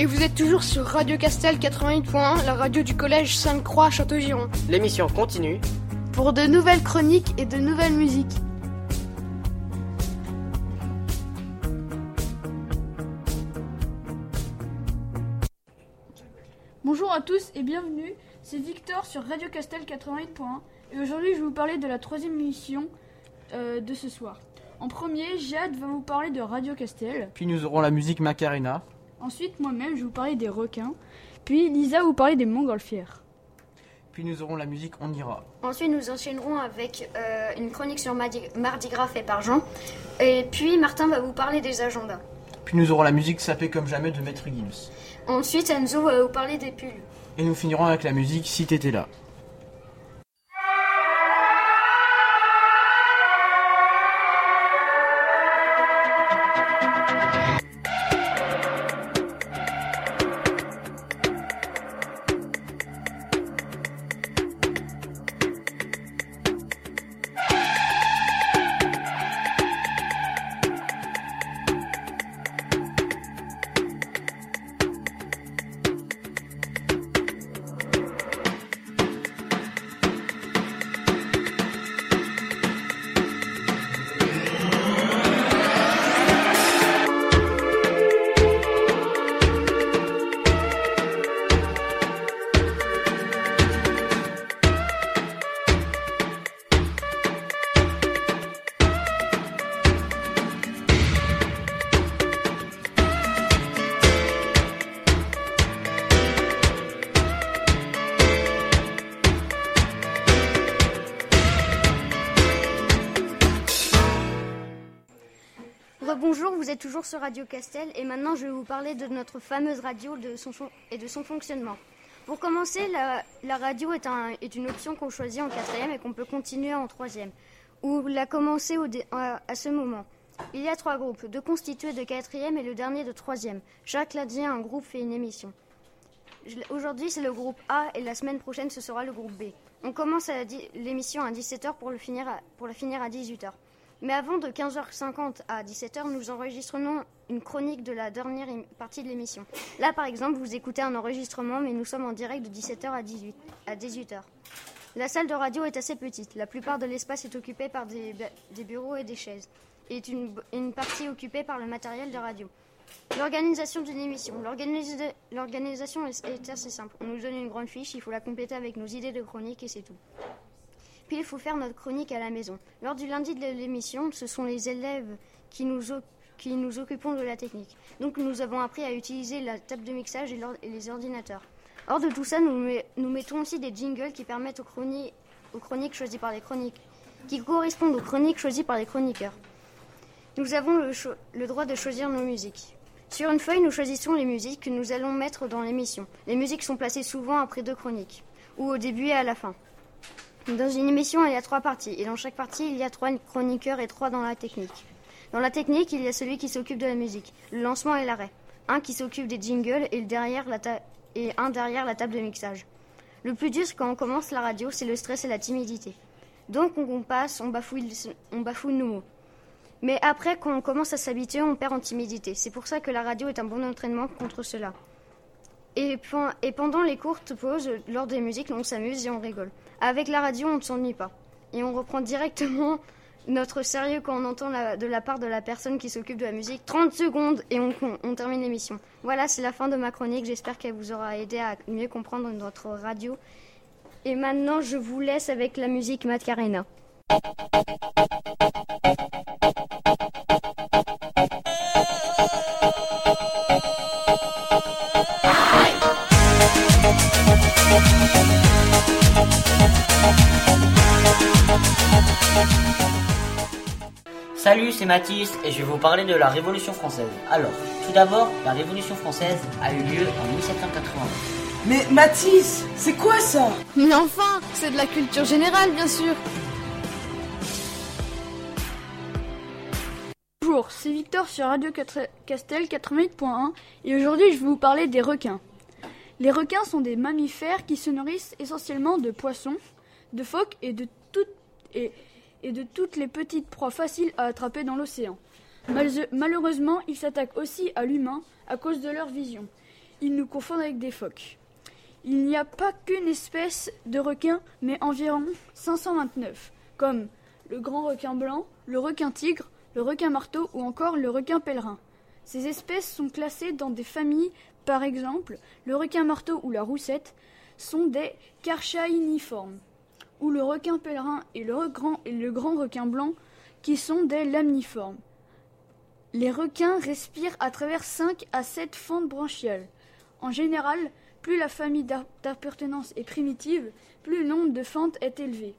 Et vous êtes toujours sur Radio Castel 88.1, la radio du collège Sainte-Croix Château-Giron. L'émission continue pour de nouvelles chroniques et de nouvelles musiques. Bonjour à tous et bienvenue, c'est Victor sur Radio Castel 88.1 et aujourd'hui je vais vous parler de la troisième émission euh, de ce soir. En premier, Jade va vous parler de Radio Castel. Puis nous aurons la musique Macarena. Ensuite, moi-même, je vais vous parler des requins. Puis Lisa vous parler des montgolfières. Puis nous aurons la musique On ira. Ensuite, nous enchaînerons avec euh, une chronique sur Mardi, Gras fait par Jean. Et puis, Martin va vous parler des agendas. Puis nous aurons la musique Sapée comme jamais de Maître Gims. Ensuite, Enzo va vous parler des pulls. Et nous finirons avec la musique Si t'étais là. Toujours sur Radio Castel et maintenant je vais vous parler de notre fameuse radio de son, et de son fonctionnement. Pour commencer, la, radio est, un, est, une option qu'on choisit en quatrième et qu'on peut continuer en troisième, ou la commencer à, ce moment. Il y a trois groupes, deux constitués de quatrième et le dernier de troisième. Chaque lundi, un groupe fait une émission. Aujourd'hui, c'est le groupe A et la semaine prochaine, ce sera le groupe B. On commence l'émission à 17h pour, pour la finir à 18h. Mais avant de 15h50 à 17h, nous enregistrons une chronique de la dernière partie de l'émission. Là, par exemple, vous écoutez un enregistrement, mais nous sommes en direct de 17h à, 18, à 18h. La salle de radio est assez petite. La plupart de l'espace est occupé par des, bureaux et des chaises, et une, une partie occupée par le matériel de radio. L'organisation d'une émission. L'organisation est assez simple. On nous donne une grande fiche, il faut la compléter avec nos idées de chronique et c'est tout. Puis il faut faire notre chronique à la maison. Lors du lundi de l'émission, ce sont les élèves qui nous, qui occupons de la technique. Donc nous avons appris à utiliser la table de mixage et, les ordinateurs. Hors de tout ça, nous, mettons aussi des jingles qui permettent aux aux chroniques choisies par les chroniques, qui correspondent aux chroniques choisies par les chroniqueurs. Nous avons le droit de choisir nos musiques. Sur une feuille, nous choisissons les musiques que nous allons mettre dans l'émission. Les musiques sont placées souvent après deux chroniques, ou au début et à la fin. Dans une émission, il y a trois parties, et dans chaque partie, il y a trois chroniqueurs et trois dans la technique. Dans la technique, il y a celui qui s'occupe de la musique, le lancement et l'arrêt, un qui s'occupe des jingles et, un derrière la table de mixage. Le plus dur quand on commence la radio, c'est le stress et la timidité. Donc on, passe, on bafouille, on bafouille nos mots. Mais après, quand on commence à s'habituer, on perd en timidité. C'est pour ça que la radio est un bon entraînement contre cela. Et pendant les courtes pauses, lors des musiques, on s'amuse et on rigole. Avec la radio, on ne s'ennuie pas. Et on reprend directement notre sérieux quand on entend de la part de la personne qui s'occupe de la musique. 30 secondes et on, termine l'émission. Voilà, c'est la fin de ma chronique. J'espère qu'elle vous aura aidé à mieux comprendre notre radio. Et maintenant, je vous laisse avec la musique Macarena. Salut, c'est Mathis et je vais vous parler de la Révolution française. Alors, tout d'abord, la Révolution française a eu lieu en 1780. Mais Mathis, c'est quoi ça? Mais enfin, c'est de la culture générale, bien sûr. Bonjour, c'est Victor sur Radio Castel 88.1 et aujourd'hui je vais vous parler des requins. Les requins sont des mammifères qui se nourrissent essentiellement de poissons, de phoques et de toutes et et de toutes les petites proies faciles à attraper dans l'océan. Malheureusement, ils s'attaquent aussi à l'humain à cause de leur vision. ils nous confondent avec des phoques. Il n'y a pas qu'une espèce de requin, mais environ 529, comme le grand requin blanc, le requin tigre, le requin marteau ou encore le requin pèlerin. Ces espèces sont classées dans des familles, par exemple, le requin marteau ou la roussette sont des carchainiformes, ou le requin pèlerin et le grand, requin blanc qui sont des lamniformes. Les requins respirent à travers 5 à 7 fentes branchiales. En général, plus la famille d'appartenance est primitive, plus le nombre de fentes est élevé.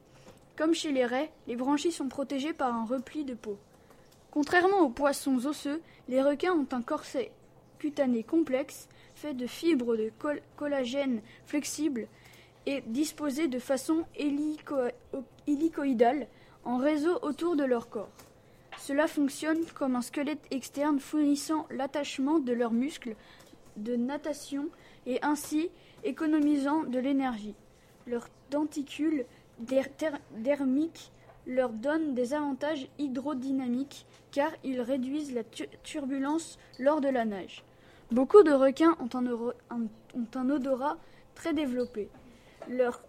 Comme chez les raies, les branchies sont protégées par un repli de peau. Contrairement aux poissons osseux, les requins ont un corset cutané complexe fait de fibres de collagène flexibles et disposé de façon hélicoïdale en réseau autour de leur corps. Cela fonctionne comme un squelette externe fournissant l'attachement de leurs muscles de natation et ainsi économisant de l'énergie. Leurs denticules dermiques leur donnent des avantages hydrodynamiques car ils réduisent la turbulence lors de la nage. Beaucoup de requins ont un, odorat très développé, leur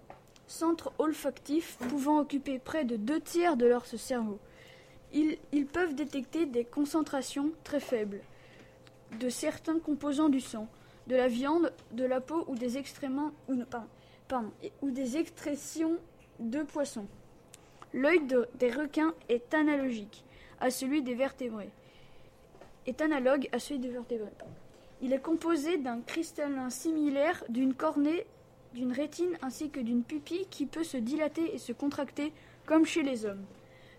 centre olfactif pouvant occuper près de deux tiers de leur cerveau. Ils, peuvent détecter des concentrations très faibles de certains composants du sang, de la viande, de la peau ou des, ou, ou des extractions de poissons. L'œil des requins est analogique à celui des vertébrés. Est analogue à celui des vertébrés. Il est composé d'un cristallin similaire, d'une cornée, d'une rétine ainsi que d'une pupille qui peut se dilater et se contracter comme chez les hommes.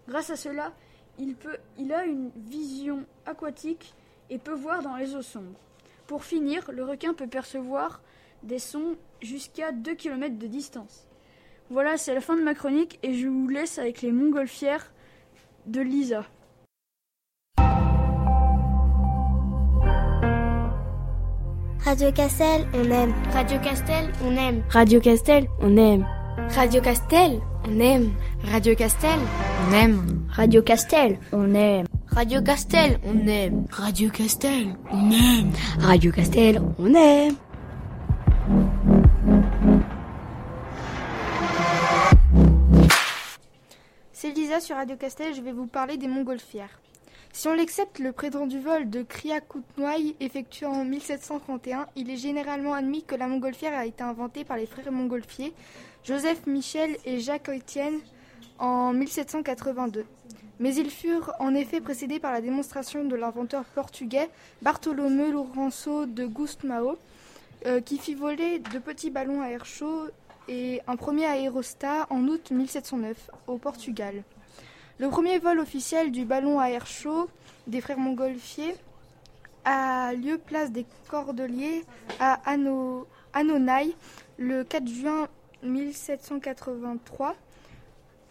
Grâce à cela, il, peut, il a une vision aquatique et peut voir dans les eaux sombres. Pour finir, le requin peut percevoir des sons jusqu'à 2 km de distance. Voilà, c'est la fin de ma chronique et je vous laisse avec les montgolfières de Lisa. Radio Castel, on aime. Radio Castel, on aime. Radio Castel, on aime. Radio Castel, on aime. Radio Castel, on aime. Radio Castel, on aime. Radio Castel, on aime. Radio Castel, on aime. Radio Castel, on aime. C'est Lisa sur Radio Castel, je vais vous parler des montgolfières. Si on l'accepte, le prétendu vol de Kriakoutnoï effectué en 1731, il est généralement admis que la montgolfière a été inventée par les frères montgolfiers Joseph Michel et Jacques Étienne en 1782. Mais ils furent en effet précédés par la démonstration de l'inventeur portugais Bartolomeu Lourenço de Gustmao, euh, qui fit voler de petits ballons à air chaud et un premier aérostat en août 1709 au Portugal. Le premier vol officiel du ballon à air chaud des frères montgolfiers a lieu place des Cordeliers à Ano, le 4 juin 1783.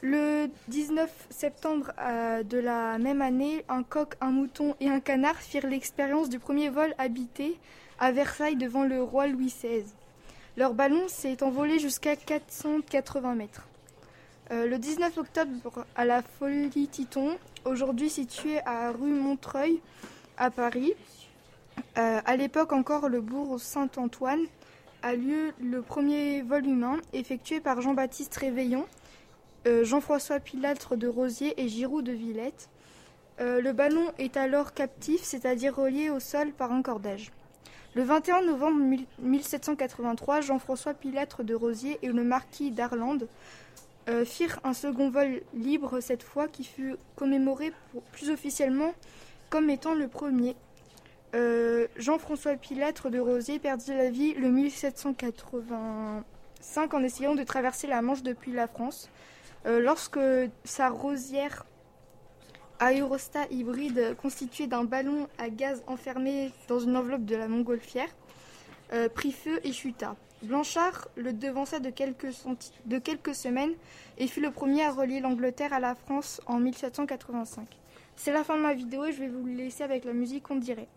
Le 19 septembre euh, de la même année, un coq, un mouton et un canard firent l'expérience du premier vol habité à Versailles devant le roi Louis XVI. Leur ballon s'est envolé jusqu'à 480 mètres. Euh, le 19 octobre, à la Folie Titon, aujourd'hui située à rue Montreuil, à Paris, euh, à l'époque encore le bourg Saint-Antoine, a lieu le premier vol humain effectué par Jean-Baptiste Réveillon, euh, Jean-François Pilâtre de Rosier et Giroud de Villette. le ballon est alors captif, c'est-à-dire relié au sol par un cordage. Le 21 novembre 1783, Jean-François Pilâtre de Rosier et le marquis d'Arlande firent un second vol libre cette fois qui fut commémoré plus officiellement comme étant le premier. Euh, Jean-François Pilâtre de Rosier perdit la vie le 1785 en essayant de traverser la Manche depuis la France. Euh, lorsque sa rosière aérostat hybride constituée d'un ballon à gaz enfermé dans une enveloppe de la montgolfière prit feu et chuta. Blanchard le devança de quelques, semaines et fut le premier à relier l'Angleterre à la France en 1785. C'est la fin de ma vidéo et je vais vous laisser avec la musique qu'on dirait.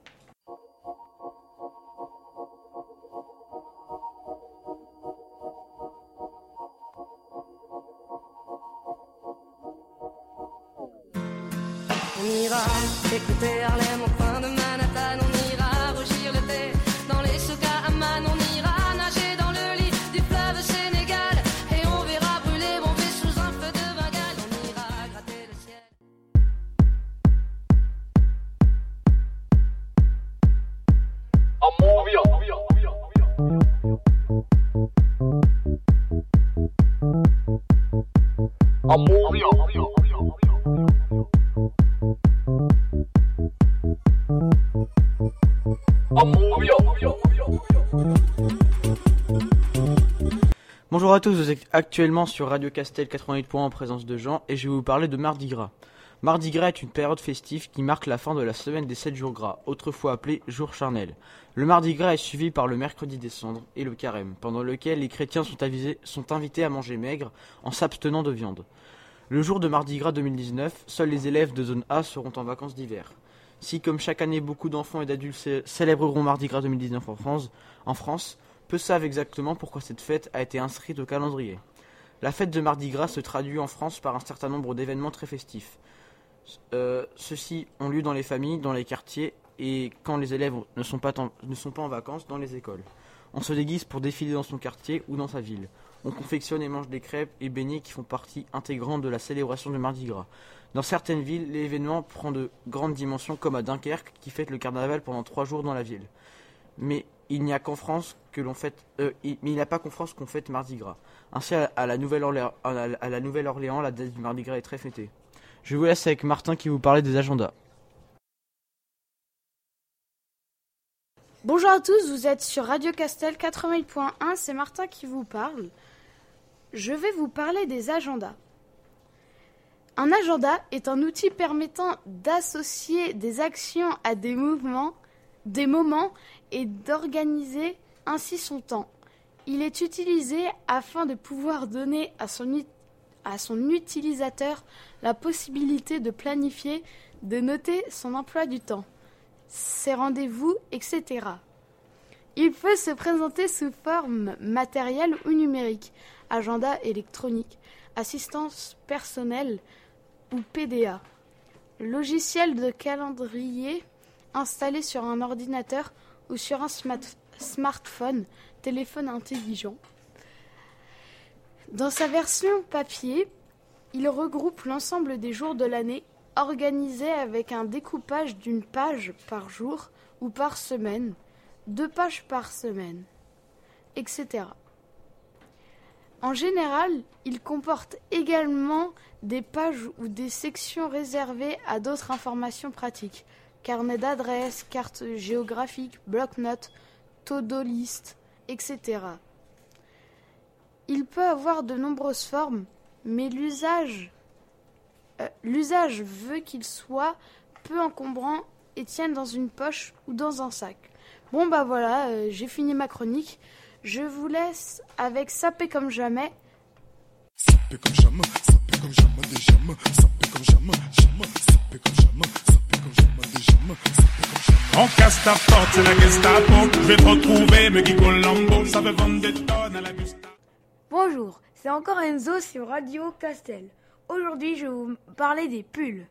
Bonjour à tous, vous êtes actuellement sur Radio Castel 88 en présence de Jean et je vais vous parler de Mardi Gras. Mardi Gras est une période festive qui marque la fin de la semaine des 7 jours gras, autrefois appelée jour charnel. Le Mardi Gras est suivi par le mercredi des cendres et le carême, pendant lequel les chrétiens sont, invités à manger maigre en s'abstenant de viande. Le jour de Mardi Gras 2019, seuls les élèves de zone A seront en vacances d'hiver. Si, comme chaque année, beaucoup d'enfants et d'adultes célébreront Mardi Gras 2019 en France, en France peu savent exactement pourquoi cette fête a été inscrite au calendrier. La fête de Mardi Gras se traduit en France par un certain nombre d'événements très festifs. Euh, Ceux-ci ont lieu dans les familles, dans les quartiers et quand les élèves ne sont, pas ne sont pas en vacances, dans les écoles. On se déguise pour défiler dans son quartier ou dans sa ville. On confectionne et mange des crêpes et beignets qui font partie intégrante de la célébration de Mardi Gras. Dans certaines villes, l'événement prend de grandes dimensions comme à Dunkerque qui fête le carnaval pendant trois jours dans la ville. Mais il n'y a qu'en France que l'on fête, euh, pas qu'en France qu'on fête Mardi Gras. Ainsi, à, la Nouvelle-Orléans, à la Nouvelle-Orléans, la date du Mardi Gras est très fêtée. Je vous laisse avec Martin qui vous parlait des agendas. Bonjour à tous, vous êtes sur Radio Castel 88.1, c'est Martin qui vous parle. Je vais vous parler des agendas. Un agenda est un outil permettant d'associer des actions à des mouvements, des moments et d'organiser ainsi son temps. Il est utilisé afin de pouvoir donner à son utilisateur la possibilité de planifier, de noter son emploi du temps, ses rendez-vous, etc. Il peut se présenter sous forme matérielle ou numérique, agenda électronique, assistance personnelle ou PDA, logiciel de calendrier installé sur un ordinateur ou sur un smartphone, téléphone intelligent. Dans sa version papier, il regroupe l'ensemble des jours de l'année organisés avec un découpage d'une page par jour ou par semaine, deux pages par semaine, etc. En général, il comporte également des pages ou des sections réservées à d'autres informations pratiques, carnet d'adresses, cartes géographiques, bloc-notes, to-do list, etc. Il peut avoir de nombreuses formes, mais l'usage euh, l'usage veut qu'il soit peu encombrant et tienne dans une poche ou dans un sac. Bon bah voilà, euh, j'ai fini ma chronique. Je vous laisse avec Sapé comme jamais. Sapé comme jamais, sapé comme jamais, des jamais, sapé comme jamais, jamais, sapé comme jamais, sapé comme jamais, des jamais, sapé comme jamais. On casse ta porte, c'est la Gestapo. Je vais te retrouver, me Guy Colombo, ça veut vendre des tonnes à la Gustave. Bonjour, c'est encore Enzo sur Radio Castel. Aujourd'hui, je vais vous parler des pulls.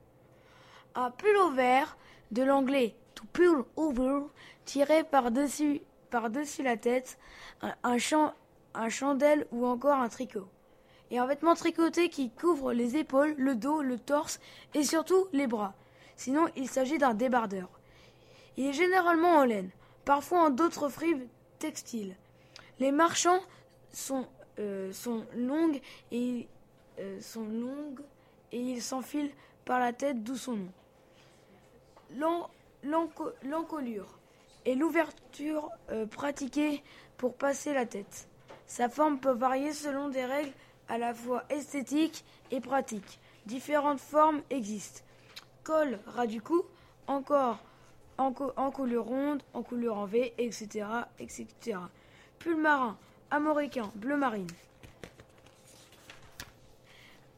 Un pull au vert, de l'anglais to pull over, tiré par-dessus par -dessus la tête, un, un chandelle ou encore un tricot. Et un vêtement tricoté qui couvre les épaules, le dos, le torse et surtout les bras. Sinon, il s'agit d'un débardeur. Il est généralement en laine, parfois en d'autres fibres textiles. Les marchands sont, sont longues et euh, sont longues et il s'enfile par la tête, d'où son nom. L'encolure est l'ouverture euh, pratiquée pour passer la tête. Sa forme peut varier selon des règles à la fois esthétiques et pratiques. Différentes formes existent. Col ras du cou, encore en, ronde, en en V, etc., etc. Pull américain, bleu marine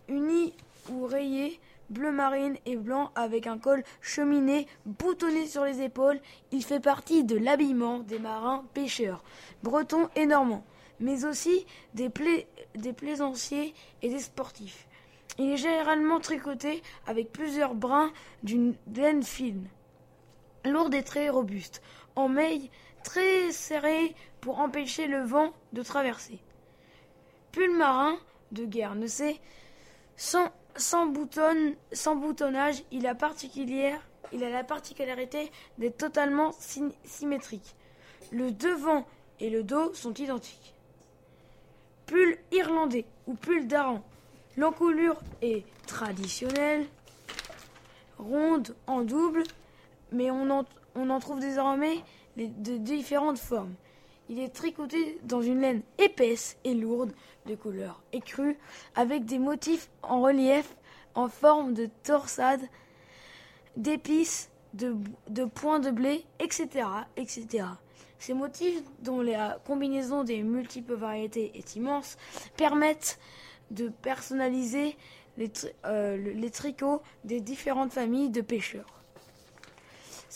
uni ou rayé, bleu marine et blanc avec un col cheminé boutonné sur les épaules. Il fait partie de l'habillement des marins pêcheurs, bretons et normands, mais aussi des, des plaisanciers et des sportifs. Il est généralement tricoté avec plusieurs brins d'une laine fine, lourde et très robuste, en maille très serrée pour empêcher le vent de traverser. Pull marin de guerre ne sait sans, sans, sans boutonnage, il a, particulière, il a la particularité d'être totalement symétrique. Le devant et le dos sont identiques. Pull irlandais ou pull d'aran. L'encolure est traditionnelle, ronde en double, mais on en, on en trouve désormais de différentes formes. Il est tricoté dans une laine épaisse et lourde de couleur écrue avec des motifs en relief en forme de torsade, d'épices, de, points de blé, etc., etc. Ces motifs, dont la combinaison des multiples variétés est immense, permettent de personnaliser les, euh, les tricots des différentes familles de pêcheurs.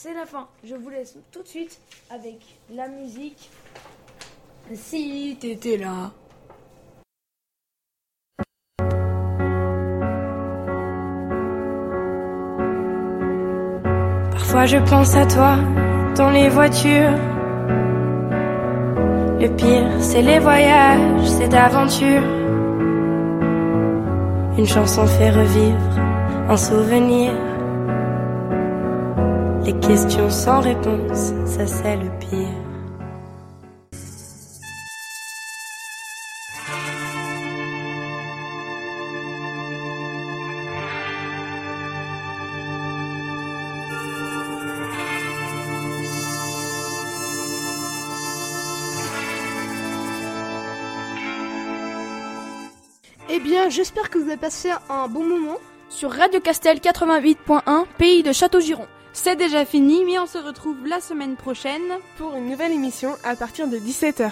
C'est la fin. Je vous laisse tout de suite avec la musique. Si t'étais là. Parfois je pense à toi dans les voitures. Le pire, c'est les voyages, c'est d'aventure. Une chanson fait revivre un souvenir. Les questions sans réponse, ça c'est le pire. Eh bien, j'espère que vous avez passé un bon moment. Sur Radio Castel 88.1, pays de Château-Giron. C'est déjà fini, mais on se retrouve la semaine prochaine pour une nouvelle émission à partir de 17h.